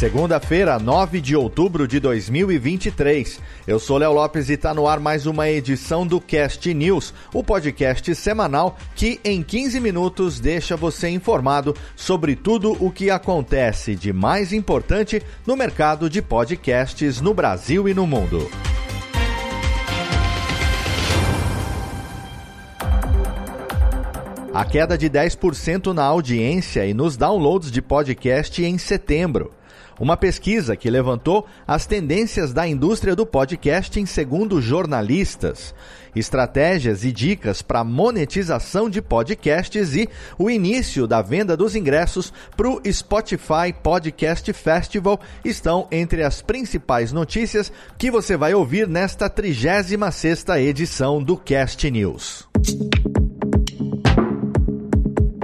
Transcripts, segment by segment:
Segunda-feira, 9 de outubro de 2023. Eu sou Léo Lopes e está no ar mais uma edição do Cast News, o podcast semanal que em 15 minutos deixa você informado sobre tudo o que acontece de mais importante no mercado de podcasts no Brasil e no mundo. A queda de 10% na audiência e nos downloads de podcast em setembro. Uma pesquisa que levantou as tendências da indústria do podcasting segundo jornalistas, estratégias e dicas para monetização de podcasts e o início da venda dos ingressos para o Spotify Podcast Festival estão entre as principais notícias que você vai ouvir nesta 36ª edição do Cast News.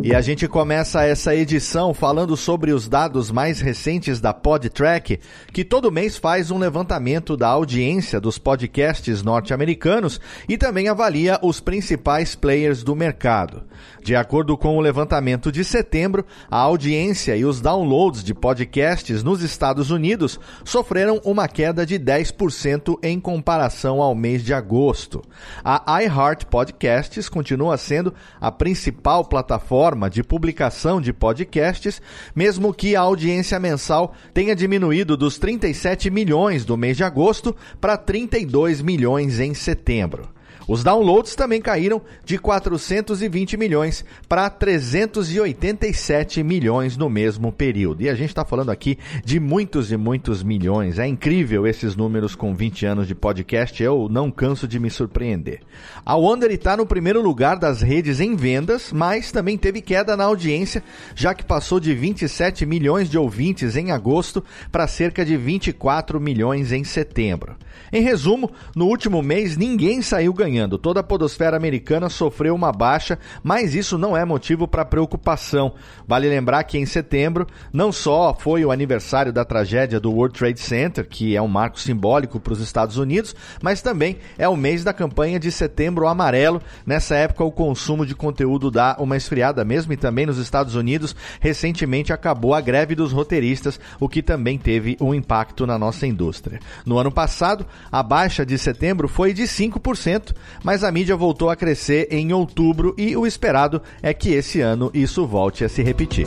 E a gente começa essa edição falando sobre os dados mais recentes da PodTrack, que todo mês faz um levantamento da audiência dos podcasts norte-americanos e também avalia os principais players do mercado. De acordo com o levantamento de setembro, a audiência e os downloads de podcasts nos Estados Unidos sofreram uma queda de 10% em comparação ao mês de agosto. A iHeart Podcasts continua sendo a principal plataforma de publicação de podcasts, mesmo que a audiência mensal tenha diminuído dos 37 milhões do mês de agosto para 32 milhões em setembro. Os downloads também caíram de 420 milhões para 387 milhões no mesmo período. E a gente está falando aqui de muitos e muitos milhões. É incrível esses números com 20 anos de podcast. Eu não canso de me surpreender. A Wonder está no primeiro lugar das redes em vendas, mas também teve queda na audiência, já que passou de 27 milhões de ouvintes em agosto para cerca de 24 milhões em setembro. Em resumo, no último mês ninguém saiu ganhando. Toda a podosfera americana sofreu uma baixa, mas isso não é motivo para preocupação. Vale lembrar que em setembro não só foi o aniversário da tragédia do World Trade Center, que é um marco simbólico para os Estados Unidos, mas também é o mês da campanha de Setembro Amarelo. Nessa época o consumo de conteúdo dá uma esfriada mesmo e também nos Estados Unidos recentemente acabou a greve dos roteiristas, o que também teve um impacto na nossa indústria. No ano passado, a baixa de setembro foi de 5%, mas a mídia voltou a crescer em outubro e o esperado é que esse ano isso volte a se repetir.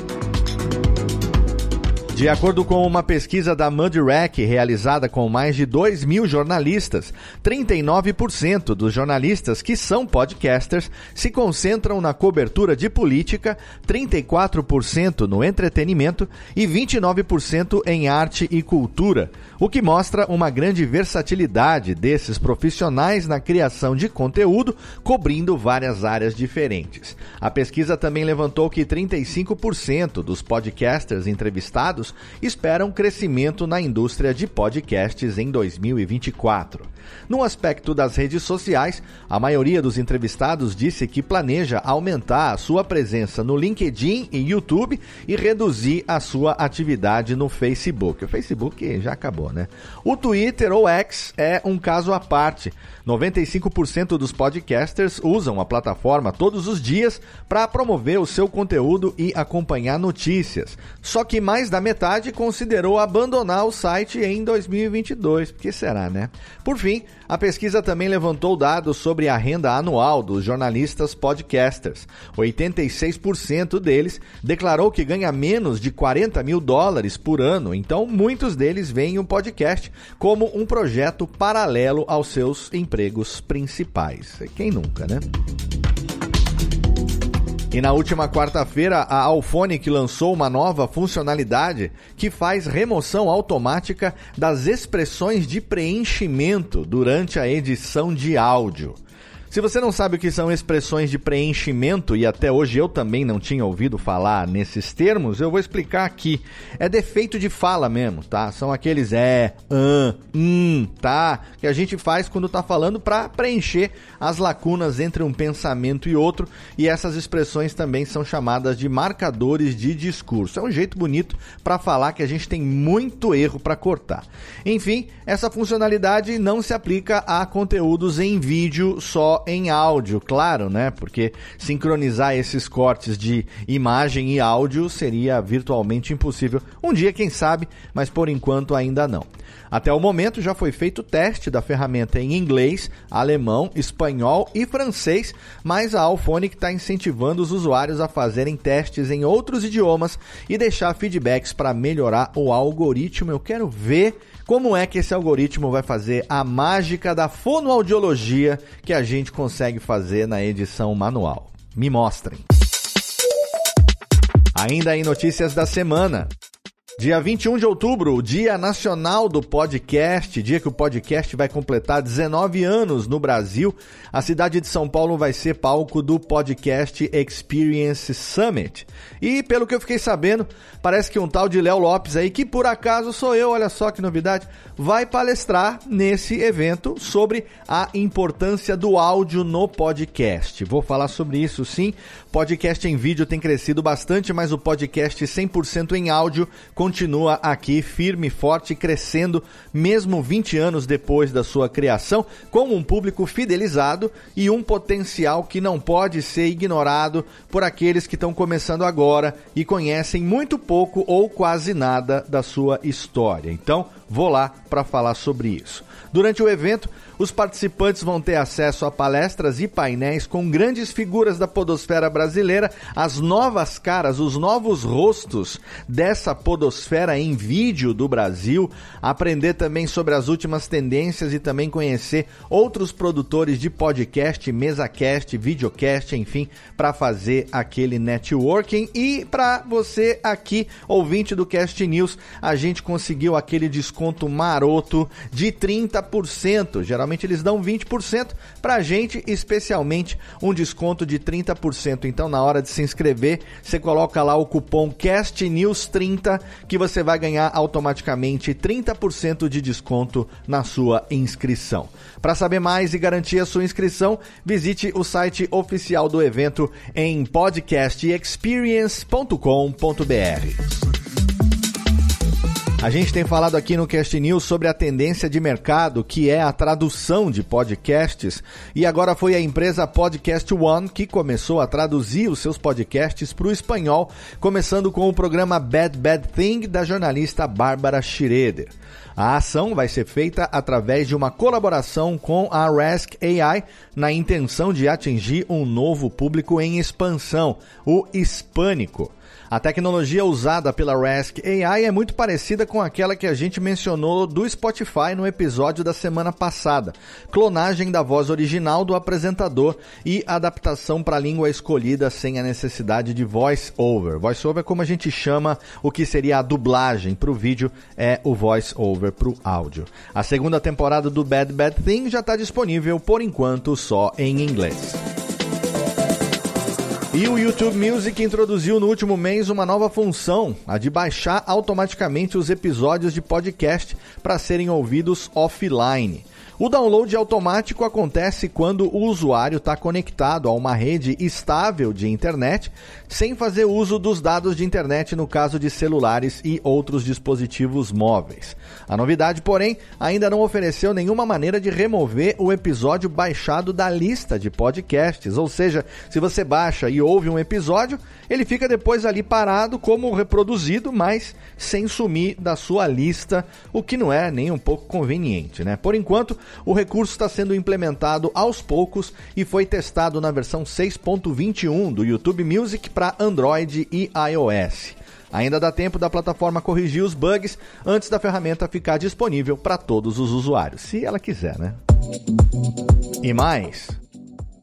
De acordo com uma pesquisa da Mudrack realizada com mais de 2 mil jornalistas, 39% dos jornalistas que são podcasters se concentram na cobertura de política, 34% no entretenimento e 29% em arte e cultura, o que mostra uma grande versatilidade desses profissionais na criação de conteúdo, cobrindo várias áreas diferentes. A pesquisa também levantou que 35% dos podcasters entrevistados esperam crescimento na indústria de podcasts em 2024. No aspecto das redes sociais, a maioria dos entrevistados disse que planeja aumentar a sua presença no LinkedIn e YouTube e reduzir a sua atividade no Facebook. O Facebook já acabou, né? O Twitter ou X é um caso à parte. 95% dos podcasters usam a plataforma todos os dias para promover o seu conteúdo e acompanhar notícias. Só que mais da metade considerou abandonar o site em 2022. Por que será, né? Por fim, a pesquisa também levantou dados sobre a renda anual dos jornalistas podcasters. 86% deles declarou que ganha menos de 40 mil dólares por ano, então muitos deles veem o podcast como um projeto paralelo aos seus empregos principais. Quem nunca, né? E na última quarta-feira, a Alphonic lançou uma nova funcionalidade que faz remoção automática das expressões de preenchimento durante a edição de áudio. Se você não sabe o que são expressões de preenchimento, e até hoje eu também não tinha ouvido falar nesses termos, eu vou explicar aqui. É defeito de fala mesmo, tá? São aqueles é, an, hum, tá? Que a gente faz quando tá falando para preencher as lacunas entre um pensamento e outro, e essas expressões também são chamadas de marcadores de discurso. É um jeito bonito para falar que a gente tem muito erro para cortar. Enfim, essa funcionalidade não se aplica a conteúdos em vídeo só em áudio, claro, né? Porque sincronizar esses cortes de imagem e áudio seria virtualmente impossível. Um dia, quem sabe, mas por enquanto ainda não. Até o momento já foi feito teste da ferramenta em inglês, alemão, espanhol e francês, mas a Alphonic está incentivando os usuários a fazerem testes em outros idiomas e deixar feedbacks para melhorar o algoritmo. Eu quero ver como é que esse algoritmo vai fazer a mágica da fonoaudiologia que a gente consegue fazer na edição manual. Me mostrem. Ainda em notícias da semana. Dia 21 de outubro, Dia Nacional do Podcast, dia que o podcast vai completar 19 anos no Brasil. A cidade de São Paulo vai ser palco do Podcast Experience Summit. E pelo que eu fiquei sabendo, parece que um tal de Léo Lopes aí, que por acaso sou eu, olha só que novidade, vai palestrar nesse evento sobre a importância do áudio no podcast. Vou falar sobre isso sim. Podcast em vídeo tem crescido bastante, mas o podcast 100% em áudio continua aqui firme, forte, crescendo, mesmo 20 anos depois da sua criação, com um público fidelizado e um potencial que não pode ser ignorado por aqueles que estão começando agora e conhecem muito pouco ou quase nada da sua história. Então, vou lá para falar sobre isso. Durante o evento, os participantes vão ter acesso a palestras e painéis com grandes figuras da podosfera brasileira, as novas caras, os novos rostos dessa podosfera em vídeo do Brasil, aprender também sobre as últimas tendências e também conhecer outros produtores de podcast, mesacast, videocast, enfim, para fazer aquele networking e para você aqui, ouvinte do Cast News, a gente conseguiu aquele desconto maroto de 30%, geralmente eles dão 20%, pra gente, especialmente, um desconto de 30%. Então, na hora de se inscrever, você coloca lá o cupom CastNews30 que você vai ganhar automaticamente 30% de desconto na sua inscrição. Para saber mais e garantir a sua inscrição, visite o site oficial do evento em podcastexperience.com.br. A gente tem falado aqui no Cast News sobre a tendência de mercado que é a tradução de podcasts e agora foi a empresa Podcast One que começou a traduzir os seus podcasts para o espanhol, começando com o programa Bad Bad Thing da jornalista Bárbara Schroeder. A ação vai ser feita através de uma colaboração com a Rask AI na intenção de atingir um novo público em expansão, o hispânico. A tecnologia usada pela Rask AI é muito parecida com aquela que a gente mencionou do Spotify no episódio da semana passada. Clonagem da voz original do apresentador e adaptação para a língua escolhida sem a necessidade de voice over. Voice over é como a gente chama o que seria a dublagem para o vídeo, é o voice over para o áudio. A segunda temporada do Bad Bad Thing já está disponível por enquanto só em inglês. E o YouTube Music introduziu no último mês uma nova função, a de baixar automaticamente os episódios de podcast para serem ouvidos offline. O download automático acontece quando o usuário está conectado a uma rede estável de internet, sem fazer uso dos dados de internet no caso de celulares e outros dispositivos móveis. A novidade, porém, ainda não ofereceu nenhuma maneira de remover o episódio baixado da lista de podcasts, ou seja, se você baixa e ouve um episódio, ele fica depois ali parado como reproduzido, mas sem sumir da sua lista, o que não é nem um pouco conveniente, né? Por enquanto, o recurso está sendo implementado aos poucos e foi testado na versão 6.21 do YouTube Music para Android e iOS. Ainda dá tempo da plataforma corrigir os bugs antes da ferramenta ficar disponível para todos os usuários, se ela quiser, né? E mais.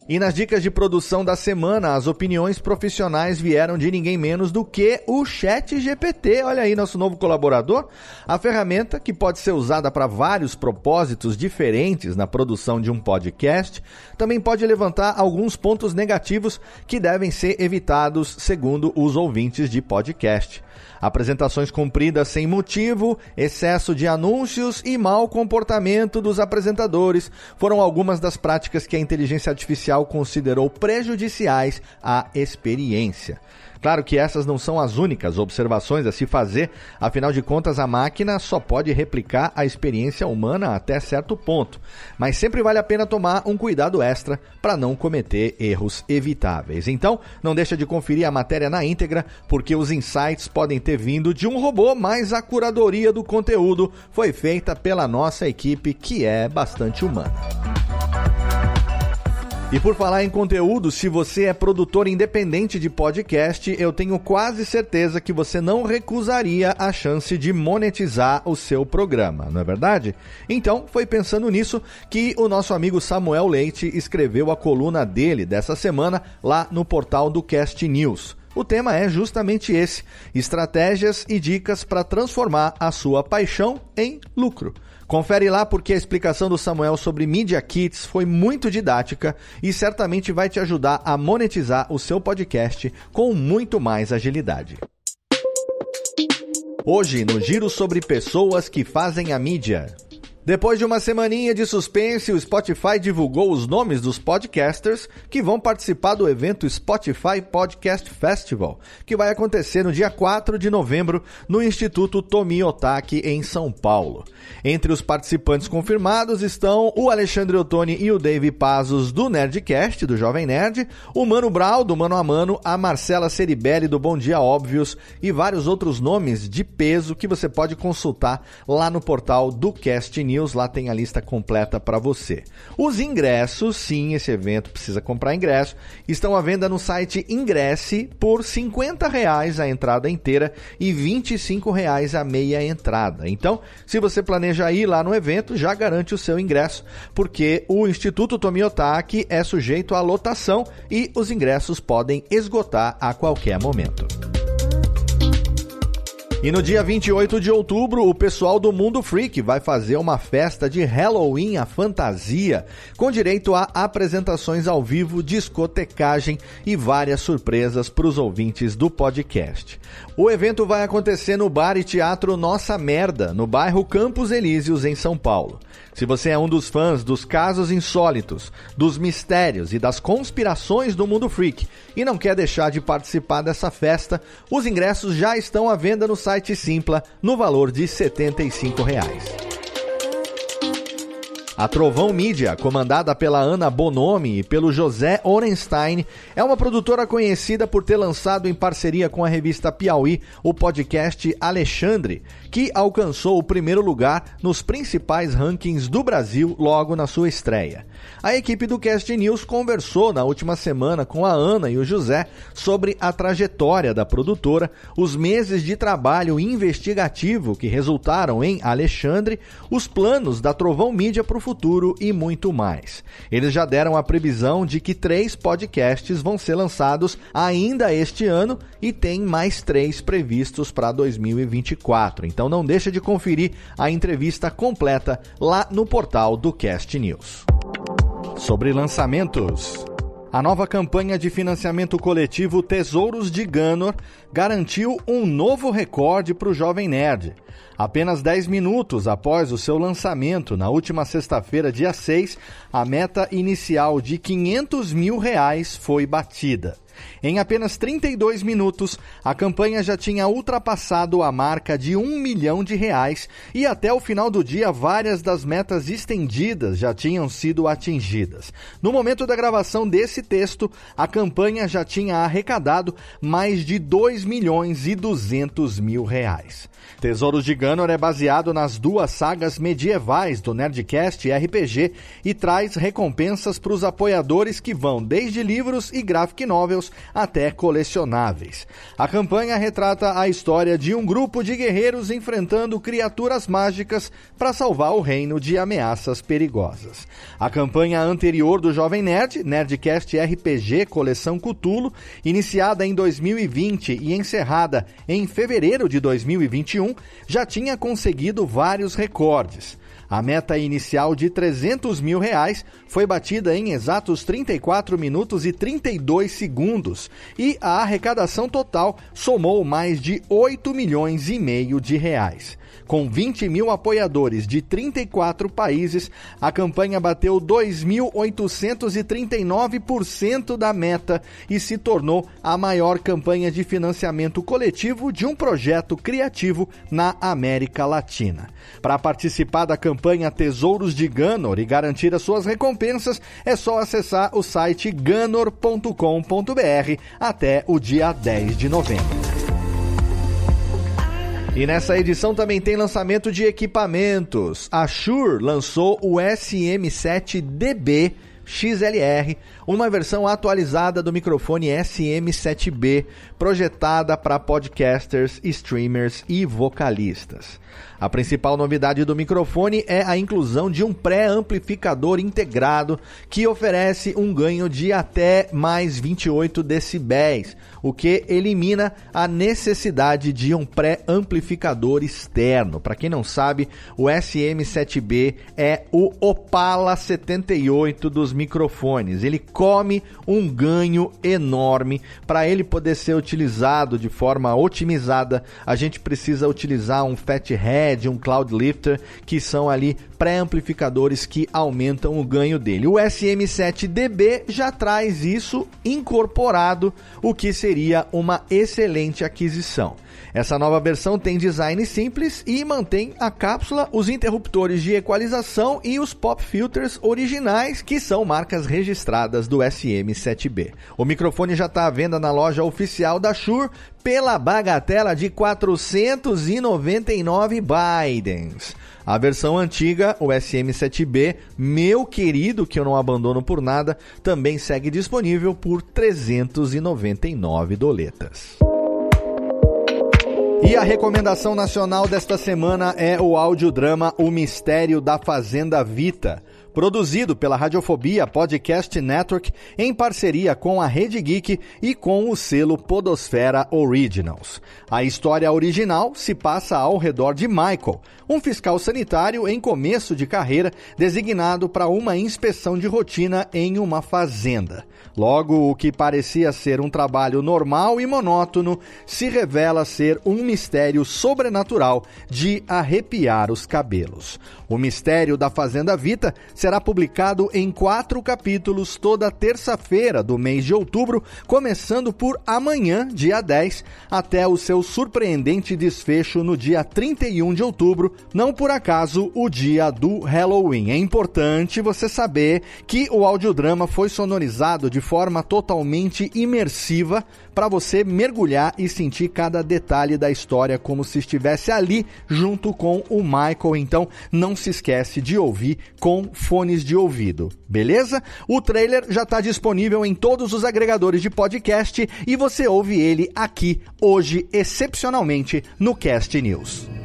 E nas dicas de produção da semana, as opiniões profissionais vieram de ninguém menos do que o Chat GPT. Olha aí, nosso novo colaborador. A ferramenta que pode ser usada para vários propósitos diferentes na produção de um podcast, também pode levantar alguns pontos negativos que devem ser evitados segundo os ouvintes de podcast apresentações cumpridas sem motivo, excesso de anúncios e mau comportamento dos apresentadores foram algumas das práticas que a inteligência artificial considerou prejudiciais à experiência. Claro que essas não são as únicas observações a se fazer, afinal de contas, a máquina só pode replicar a experiência humana até certo ponto. Mas sempre vale a pena tomar um cuidado extra para não cometer erros evitáveis. Então, não deixa de conferir a matéria na íntegra, porque os insights podem ter vindo de um robô, mas a curadoria do conteúdo foi feita pela nossa equipe, que é bastante humana. E por falar em conteúdo, se você é produtor independente de podcast, eu tenho quase certeza que você não recusaria a chance de monetizar o seu programa, não é verdade? Então, foi pensando nisso que o nosso amigo Samuel Leite escreveu a coluna dele dessa semana lá no portal do Cast News. O tema é justamente esse: estratégias e dicas para transformar a sua paixão em lucro. Confere lá porque a explicação do Samuel sobre Media Kits foi muito didática e certamente vai te ajudar a monetizar o seu podcast com muito mais agilidade. Hoje, no Giro sobre Pessoas que Fazem a Mídia. Depois de uma semaninha de suspense, o Spotify divulgou os nomes dos podcasters que vão participar do evento Spotify Podcast Festival, que vai acontecer no dia 4 de novembro no Instituto Tomi Otaki, em São Paulo. Entre os participantes confirmados estão o Alexandre Ottoni e o Dave Pazos do Nerdcast, do Jovem Nerd, o Mano Brau, do Mano a Mano, a Marcela Ceribelli, do Bom Dia Óbvios e vários outros nomes de peso que você pode consultar lá no portal do Cast News News, lá tem a lista completa para você. Os ingressos, sim, esse evento precisa comprar ingresso, estão à venda no site Ingresse por 50 reais a entrada inteira e 25 reais a meia entrada. Então, se você planeja ir lá no evento, já garante o seu ingresso, porque o Instituto Tomiotaki é sujeito à lotação e os ingressos podem esgotar a qualquer momento. E no dia 28 de outubro, o pessoal do Mundo Freak vai fazer uma festa de Halloween à fantasia, com direito a apresentações ao vivo, discotecagem e várias surpresas para os ouvintes do podcast. O evento vai acontecer no Bar e Teatro Nossa Merda, no bairro Campos Elíseos, em São Paulo. Se você é um dos fãs dos casos insólitos, dos mistérios e das conspirações do mundo freak e não quer deixar de participar dessa festa, os ingressos já estão à venda no site Simpla no valor de 75 reais. A Trovão Mídia, comandada pela Ana Bonomi e pelo José Orenstein, é uma produtora conhecida por ter lançado em parceria com a revista Piauí o podcast Alexandre, que alcançou o primeiro lugar nos principais rankings do Brasil logo na sua estreia. A equipe do Cast News conversou na última semana com a Ana e o José sobre a trajetória da produtora, os meses de trabalho investigativo que resultaram em Alexandre, os planos da Trovão Mídia para o futuro e muito mais. Eles já deram a previsão de que três podcasts vão ser lançados ainda este ano e tem mais três previstos para 2024. Então não deixa de conferir a entrevista completa lá no portal do Cast News. Sobre lançamentos. A nova campanha de financiamento coletivo Tesouros de Ganor garantiu um novo recorde para o Jovem Nerd. Apenas 10 minutos após o seu lançamento, na última sexta-feira, dia 6, a meta inicial de 500 mil reais foi batida. Em apenas 32 minutos, a campanha já tinha ultrapassado a marca de um milhão de reais e até o final do dia várias das metas estendidas já tinham sido atingidas. No momento da gravação desse texto, a campanha já tinha arrecadado mais de 2 milhões e 200 mil reais. Tesouros de Ganor é baseado nas duas sagas medievais do Nerdcast RPG e traz recompensas para os apoiadores que vão desde livros e graphic novels até colecionáveis. A campanha retrata a história de um grupo de guerreiros enfrentando criaturas mágicas para salvar o reino de ameaças perigosas. A campanha anterior do Jovem Nerd, Nerdcast RPG Coleção Cutulo, iniciada em 2020 e encerrada em fevereiro de 2021, já tinha conseguido vários recordes. A meta inicial de 300 mil reais foi batida em exatos 34 minutos e 32 segundos e a arrecadação total somou mais de 8 milhões e meio de reais. Com 20 mil apoiadores de 34 países, a campanha bateu 2.839% da meta e se tornou a maior campanha de financiamento coletivo de um projeto criativo na América Latina. Para participar da campanha Tesouros de Ganor e garantir as suas recompensas, é só acessar o site ganor.com.br até o dia 10 de novembro. E nessa edição também tem lançamento de equipamentos. A Shure lançou o SM7DB XLR, uma versão atualizada do microfone SM7B, projetada para podcasters, streamers e vocalistas. A principal novidade do microfone é a inclusão de um pré-amplificador integrado que oferece um ganho de até mais 28 decibéis, o que elimina a necessidade de um pré-amplificador externo. Para quem não sabe, o SM7B é o Opala 78 dos microfones. Ele come um ganho enorme. Para ele poder ser utilizado de forma otimizada, a gente precisa utilizar um Fathead Head, um Cloud Lifter, que são ali pré-amplificadores que aumentam o ganho dele. O SM7DB já traz isso incorporado, o que seria uma excelente aquisição. Essa nova versão tem design simples e mantém a cápsula, os interruptores de equalização e os pop filters originais, que são marcas registradas do SM7B. O microfone já está à venda na loja oficial da Shure pela bagatela de 499 Bidens. A versão antiga, o SM7B, meu querido, que eu não abandono por nada, também segue disponível por 399 doletas. E a recomendação nacional desta semana é o audiodrama O Mistério da Fazenda Vita produzido pela Radiofobia Podcast Network em parceria com a Rede Geek e com o selo Podosfera Originals. A história original se passa ao redor de Michael, um fiscal sanitário em começo de carreira designado para uma inspeção de rotina em uma fazenda. Logo, o que parecia ser um trabalho normal e monótono se revela ser um mistério sobrenatural de arrepiar os cabelos. O mistério da Fazenda Vita será publicado em quatro capítulos toda terça-feira do mês de outubro, começando por amanhã, dia 10, até o seu surpreendente desfecho no dia 31 de outubro, não por acaso o dia do Halloween. É importante você saber que o audiodrama foi sonorizado de forma totalmente imersiva para você mergulhar e sentir cada detalhe da história como se estivesse ali junto com o Michael. Então, não se esquece de ouvir com fones de ouvido, beleza? O trailer já está disponível em todos os agregadores de podcast e você ouve ele aqui hoje, excepcionalmente, no Cast News.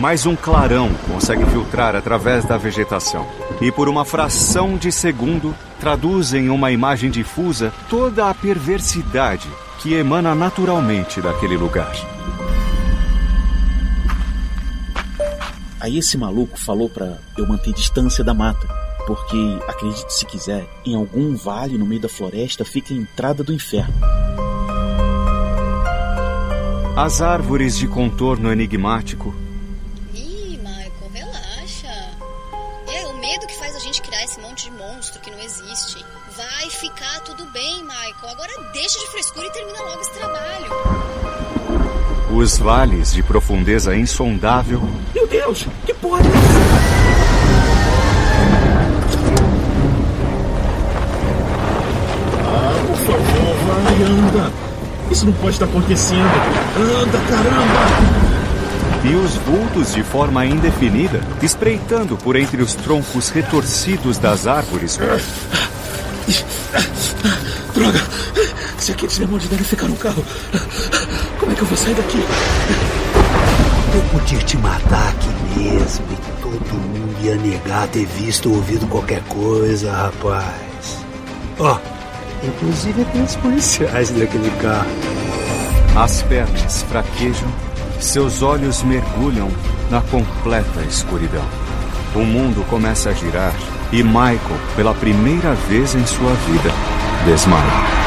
Mas um clarão consegue filtrar através da vegetação. E por uma fração de segundo, traduz em uma imagem difusa toda a perversidade que emana naturalmente daquele lugar. Aí esse maluco falou para eu manter distância da mata, porque, acredite se quiser, em algum vale no meio da floresta fica a entrada do inferno. As árvores de contorno enigmático deixa de frescura e termina logo esse trabalho. Os vales de profundeza insondável. Meu Deus, que porra é Ah, por favor, vai, anda. Isso não pode estar acontecendo. Anda, caramba! E os vultos de forma indefinida, espreitando por entre os troncos retorcidos das árvores. Droga! Se aqueles demônios devem ficar no carro, como é que eu vou sair daqui? Eu podia te matar aqui mesmo e todo mundo ia negar ter visto ou ouvido qualquer coisa, rapaz. Ó, oh, inclusive aqueles policiais daquele carro. As pernas fraquejam, seus olhos mergulham na completa escuridão. O mundo começa a girar e Michael, pela primeira vez em sua vida, desmaia.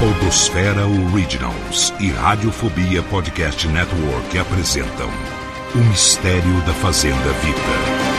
Podosfera Originals e Radiofobia Podcast Network apresentam O Mistério da Fazenda Vita.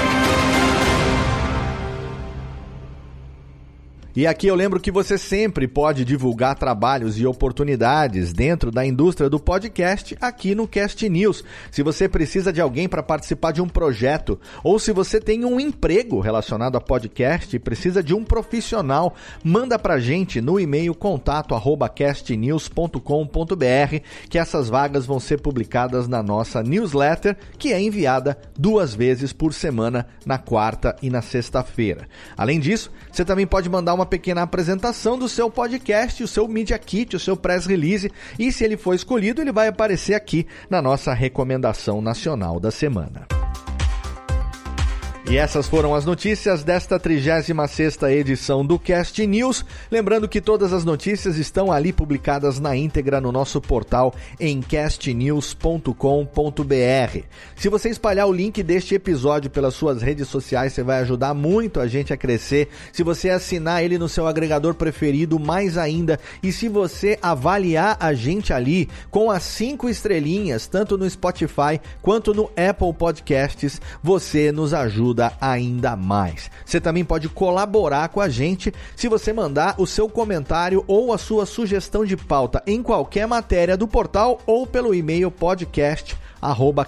E aqui eu lembro que você sempre pode divulgar trabalhos e oportunidades dentro da indústria do podcast aqui no Cast News. Se você precisa de alguém para participar de um projeto ou se você tem um emprego relacionado a podcast e precisa de um profissional, manda pra gente no e-mail contato@castnews.com.br que essas vagas vão ser publicadas na nossa newsletter, que é enviada duas vezes por semana, na quarta e na sexta-feira. Além disso, você também pode mandar uma uma pequena apresentação do seu podcast, o seu Media Kit, o seu press release, e se ele for escolhido, ele vai aparecer aqui na nossa recomendação nacional da semana. E essas foram as notícias desta 36ª edição do Cast News. Lembrando que todas as notícias estão ali publicadas na íntegra no nosso portal em castnews.com.br. Se você espalhar o link deste episódio pelas suas redes sociais, você vai ajudar muito a gente a crescer. Se você assinar ele no seu agregador preferido, mais ainda. E se você avaliar a gente ali com as cinco estrelinhas, tanto no Spotify quanto no Apple Podcasts, você nos ajuda ajuda ainda mais. Você também pode colaborar com a gente se você mandar o seu comentário ou a sua sugestão de pauta em qualquer matéria do portal ou pelo e-mail podcast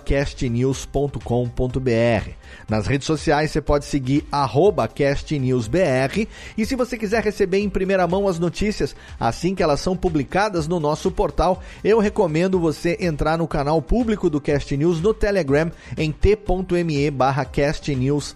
castnews.com.br. Nas redes sociais você pode seguir castnewsbr e se você quiser receber em primeira mão as notícias assim que elas são publicadas no nosso portal, eu recomendo você entrar no canal público do Cast News no Telegram em t.me barra castnews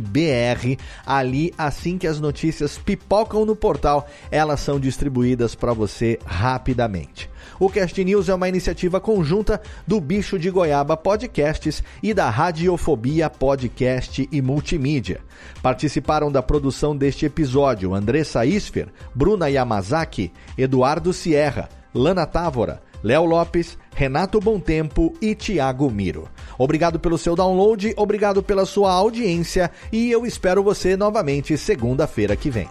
br. Ali, assim que as notícias pipocam no portal, elas são distribuídas para você rapidamente. O Cast News é uma iniciativa conjunta do Bicho de Goiaba Podcasts e da Radiofobia Podcast e Multimídia. Participaram da produção deste episódio Andressa Isfer, Bruna Yamazaki, Eduardo Sierra, Lana Távora, Léo Lopes, Renato Tempo e Tiago Miro. Obrigado pelo seu download, obrigado pela sua audiência e eu espero você novamente segunda-feira que vem.